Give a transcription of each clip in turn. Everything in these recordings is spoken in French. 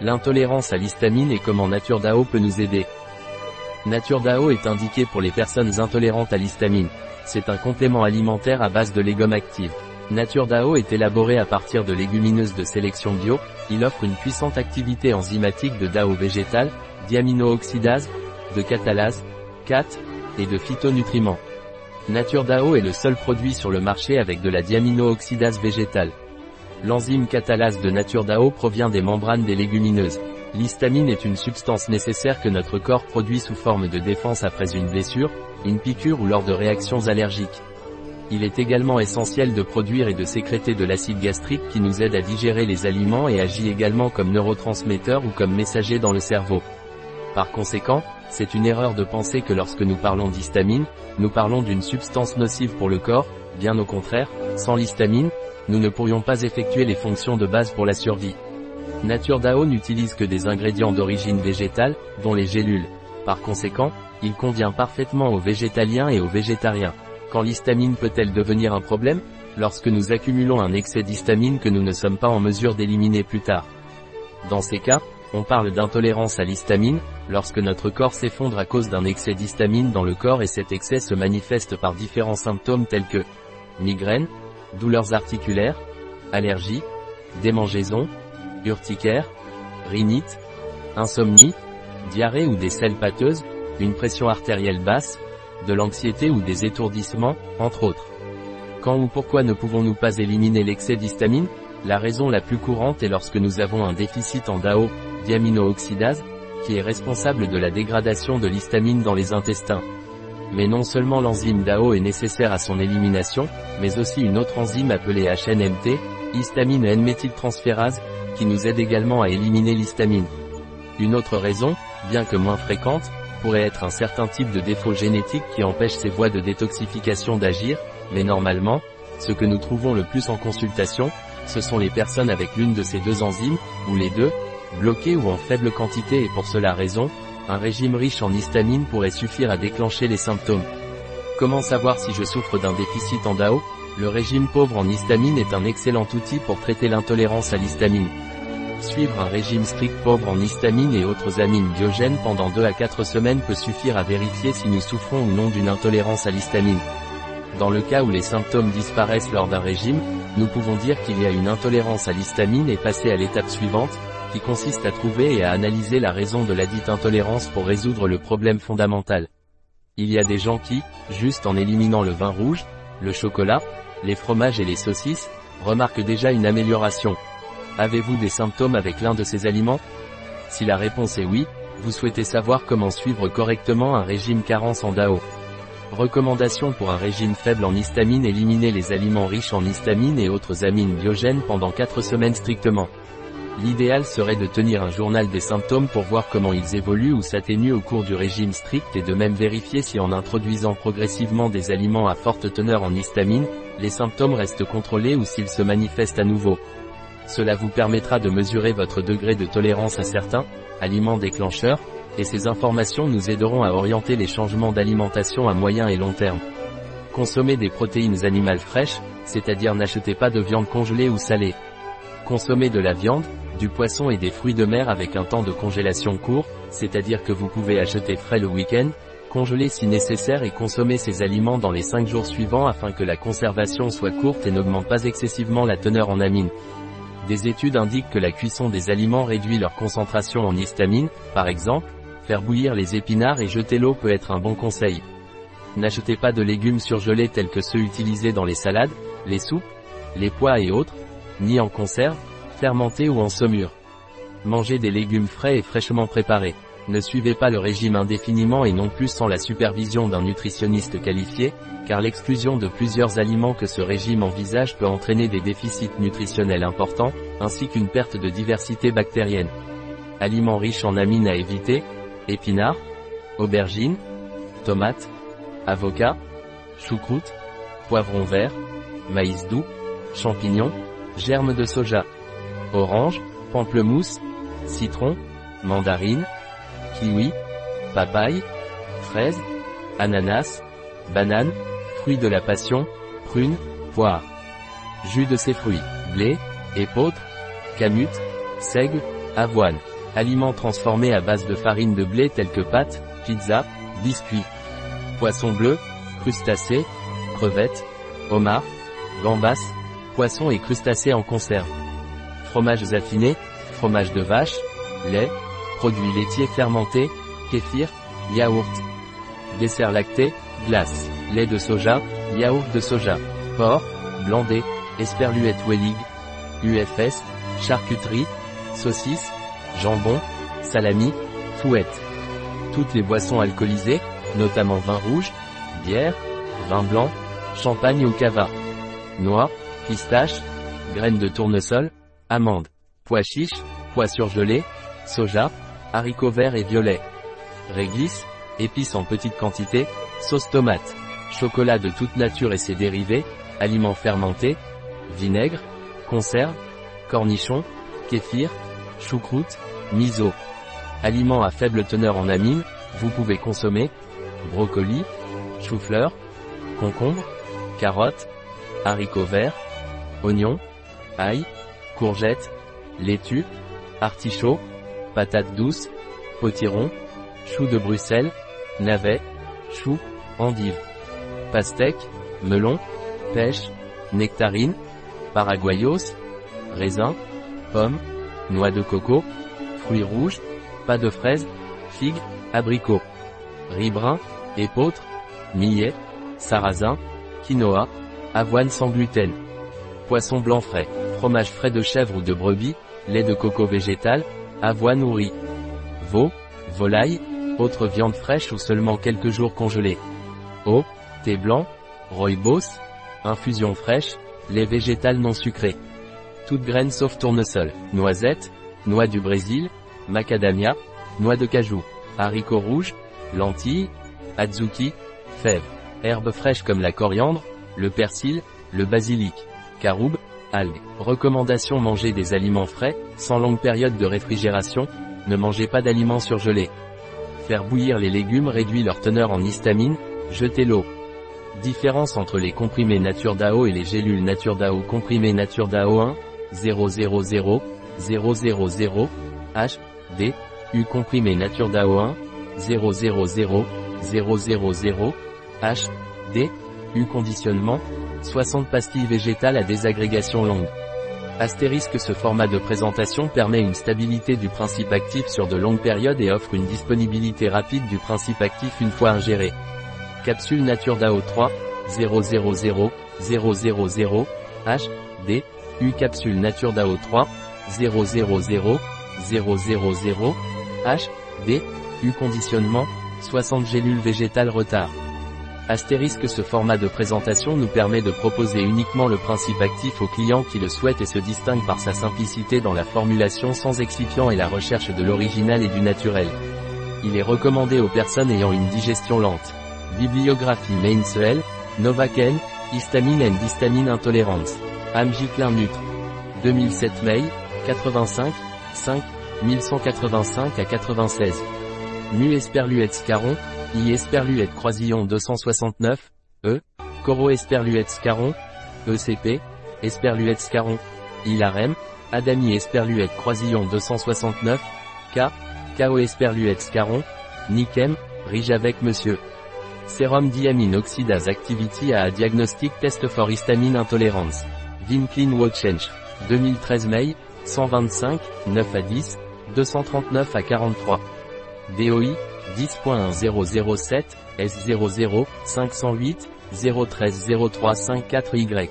L'intolérance à l'histamine et comment Nature DAO peut nous aider. Nature DAO est indiqué pour les personnes intolérantes à l'histamine. C'est un complément alimentaire à base de légumes actifs. Nature DAO est élaboré à partir de légumineuses de sélection bio, il offre une puissante activité enzymatique de DAO végétal, diamino-oxydase, de catalase, CAT, et de phytonutriments. Nature DAO est le seul produit sur le marché avec de la diamino-oxydase végétale. L'enzyme catalase de Nature DAO provient des membranes des légumineuses. L'histamine est une substance nécessaire que notre corps produit sous forme de défense après une blessure, une piqûre ou lors de réactions allergiques. Il est également essentiel de produire et de sécréter de l'acide gastrique qui nous aide à digérer les aliments et agit également comme neurotransmetteur ou comme messager dans le cerveau. Par conséquent, c'est une erreur de penser que lorsque nous parlons d'histamine, nous parlons d'une substance nocive pour le corps, bien au contraire, sans l'histamine, nous ne pourrions pas effectuer les fonctions de base pour la survie. Nature DAO n'utilise que des ingrédients d'origine végétale, dont les gélules. Par conséquent, il convient parfaitement aux végétaliens et aux végétariens. Quand l'histamine peut-elle devenir un problème Lorsque nous accumulons un excès d'histamine que nous ne sommes pas en mesure d'éliminer plus tard? Dans ces cas, on parle d'intolérance à l'histamine, lorsque notre corps s'effondre à cause d'un excès d'histamine dans le corps et cet excès se manifeste par différents symptômes tels que migraine, douleurs articulaires, allergies, démangeaisons, urticaire, rhinite, insomnie, diarrhée ou des selles pâteuses, une pression artérielle basse, de l'anxiété ou des étourdissements, entre autres. Quand ou pourquoi ne pouvons-nous pas éliminer l'excès d'histamine? La raison la plus courante est lorsque nous avons un déficit en DAO, diamino-oxydase, qui est responsable de la dégradation de l'histamine dans les intestins. Mais non seulement l'enzyme DAO est nécessaire à son élimination, mais aussi une autre enzyme appelée HNMT, histamine N-méthyltransférase, qui nous aide également à éliminer l'histamine. Une autre raison, bien que moins fréquente, pourrait être un certain type de défaut génétique qui empêche ces voies de détoxification d'agir, mais normalement, ce que nous trouvons le plus en consultation, ce sont les personnes avec l'une de ces deux enzymes, ou les deux, bloquées ou en faible quantité et pour cela raison, un régime riche en histamine pourrait suffire à déclencher les symptômes. Comment savoir si je souffre d'un déficit en DAO? Le régime pauvre en histamine est un excellent outil pour traiter l'intolérance à l'histamine. Suivre un régime strict pauvre en histamine et autres amines biogènes pendant 2 à 4 semaines peut suffire à vérifier si nous souffrons ou non d'une intolérance à l'histamine. Dans le cas où les symptômes disparaissent lors d'un régime, nous pouvons dire qu'il y a une intolérance à l'histamine et passer à l'étape suivante, qui consiste à trouver et à analyser la raison de la dite intolérance pour résoudre le problème fondamental. Il y a des gens qui, juste en éliminant le vin rouge, le chocolat, les fromages et les saucisses, remarquent déjà une amélioration. Avez-vous des symptômes avec l'un de ces aliments? Si la réponse est oui, vous souhaitez savoir comment suivre correctement un régime carence en DAO. Recommandation pour un régime faible en histamine Éliminer les aliments riches en histamine et autres amines biogènes pendant 4 semaines strictement. L'idéal serait de tenir un journal des symptômes pour voir comment ils évoluent ou s'atténuent au cours du régime strict et de même vérifier si en introduisant progressivement des aliments à forte teneur en histamine, les symptômes restent contrôlés ou s'ils se manifestent à nouveau. Cela vous permettra de mesurer votre degré de tolérance à certains aliments déclencheurs, et ces informations nous aideront à orienter les changements d'alimentation à moyen et long terme. Consommez des protéines animales fraîches, c'est-à-dire n'achetez pas de viande congelée ou salée. Consommez de la viande, du poisson et des fruits de mer avec un temps de congélation court, c'est-à-dire que vous pouvez acheter frais le week-end, congeler si nécessaire et consommer ces aliments dans les 5 jours suivants afin que la conservation soit courte et n'augmente pas excessivement la teneur en amine. Des études indiquent que la cuisson des aliments réduit leur concentration en histamine, par exemple, faire bouillir les épinards et jeter l'eau peut être un bon conseil. N'achetez pas de légumes surgelés tels que ceux utilisés dans les salades, les soupes, les pois et autres, ni en conserve, fermenté ou en saumure. Mangez des légumes frais et fraîchement préparés. Ne suivez pas le régime indéfiniment et non plus sans la supervision d'un nutritionniste qualifié, car l'exclusion de plusieurs aliments que ce régime envisage peut entraîner des déficits nutritionnels importants, ainsi qu'une perte de diversité bactérienne. Aliments riches en amines à éviter, épinards, aubergines, tomates, avocats, choucroute, poivrons verts, maïs doux, champignons, germes de soja orange, pamplemousse, citron, mandarine, kiwi, papaye, fraise, ananas, banane, fruits de la passion, prune, poire. Jus de ces fruits, blé, épeautre, camute, seigle, avoine. Aliments transformés à base de farine de blé tels que pâtes, pizza, biscuits. Poisson bleu, crustacés, crevettes, homards, gambas, poissons et crustacés en conserve. Fromages affinés, fromage de vache, lait, produits laitiers fermentés, kéfir, yaourt. Dessert lacté, glace, lait de soja, yaourt de soja, porc, blandé, esperluette wellig, UFS, charcuterie, saucisse, jambon, salami, fouette. Toutes les boissons alcoolisées, notamment vin rouge, bière, vin blanc, champagne ou cava. Noix, pistaches, graines de tournesol, amandes, pois chiches, pois surgelés, soja, haricots verts et violets. Réglisse, épices en petite quantité, sauce tomate, chocolat de toute nature et ses dérivés, aliments fermentés, vinaigre, conserve, cornichons, kéfir, choucroute, miso. Aliments à faible teneur en amines, vous pouvez consommer, brocoli, chou-fleur, concombre, carottes, haricots verts, oignons, ail, courgettes, laitue, artichaut, patates douces, potiron, choux de Bruxelles, navets, choux, endives, pastèques, melon, pêche, nectarine, paraguayos, raisins, pommes, noix de coco, fruits rouges, pas de fraises, figues, abricots, riz brun, épeautre, millet, sarrasin, quinoa, avoine sans gluten, poisson blanc frais, fromage frais de chèvre ou de brebis, lait de coco végétal, avoine ou veau, volaille, autres viande fraîche ou seulement quelques jours congelée, eau, thé blanc, rooibos, infusion fraîche, lait végétal non sucré. Toutes graines sauf tournesol, noisettes, noix du Brésil, macadamia, noix de cajou, haricots rouges, lentilles, adzuki, fèves, herbes fraîches comme la coriandre, le persil, le basilic, caroube, algues. Recommandation manger des aliments frais, sans longue période de réfrigération, ne mangez pas d'aliments surgelés. Faire bouillir les légumes réduit leur teneur en histamine, jetez l'eau. Différence entre les comprimés Nature DAO et les gélules Nature DAO comprimés Nature DAO 1, 000, 000, H, D, U comprimé Nature DAO 1, 000, 000, H, D, U conditionnement, 60 pastilles végétales à désagrégation longue. Astérisque ce format de présentation permet une stabilité du principe actif sur de longues périodes et offre une disponibilité rapide du principe actif une fois ingéré. Capsule Nature DAO 3, 000, 000, H, D, U capsule Nature DAO 3, 000, 000, H, D, U conditionnement, 60 gélules végétales retard. Astérisque ce format de présentation nous permet de proposer uniquement le principe actif aux clients qui le souhaitent et se distingue par sa simplicité dans la formulation sans excipients et la recherche de l'original et du naturel. Il est recommandé aux personnes ayant une digestion lente. Bibliographie Mainsel, Novaken, Histamine and Histamine Intolerance. Amgiclin Nutre. 2007 May, 85, 5, 1185 à 96. Mu Esperluette Scaron, I Esperluette Croisillon 269, E, Coro Esperluette Scaron, ECP, Esperluette Scaron, Ilarem, Adami Esperluette Croisillon 269, K, KO Esperluette Scaron, Nikem, Rige avec Monsieur. Sérum diamine oxydase activity à diagnostic test for histamine intolerance. Vin Clean Watch 2013 May, 125, 9 à 10, 239 à 43. DOI, 10.1007, S00, 508, 013 y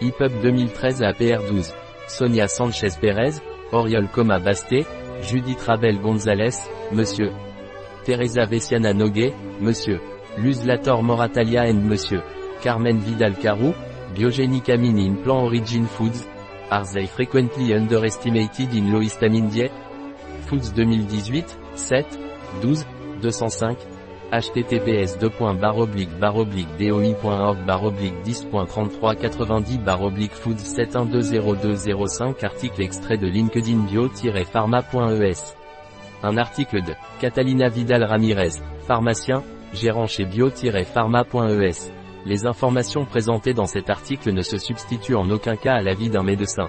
EPUB 2013 à PR12. Sonia Sanchez Pérez, Oriol Coma Basté, Judith Rabel Gonzalez, Monsieur. Teresa Vesiana Noguet, Monsieur. Luz Lator Moratalia and Monsieur. Carmen Vidal Carou, Biogenic Amine in Plan Origin Foods. Are frequently underestimated in low histamine diet? Foods 2018, 7, 12, 205, https doi.org 10.3390 foods 71200205 article extrait de LinkedIn bio-pharma.es. Un article de Catalina Vidal Ramirez, pharmacien, gérant chez bio-pharma.es. Les informations présentées dans cet article ne se substituent en aucun cas à l'avis d'un médecin.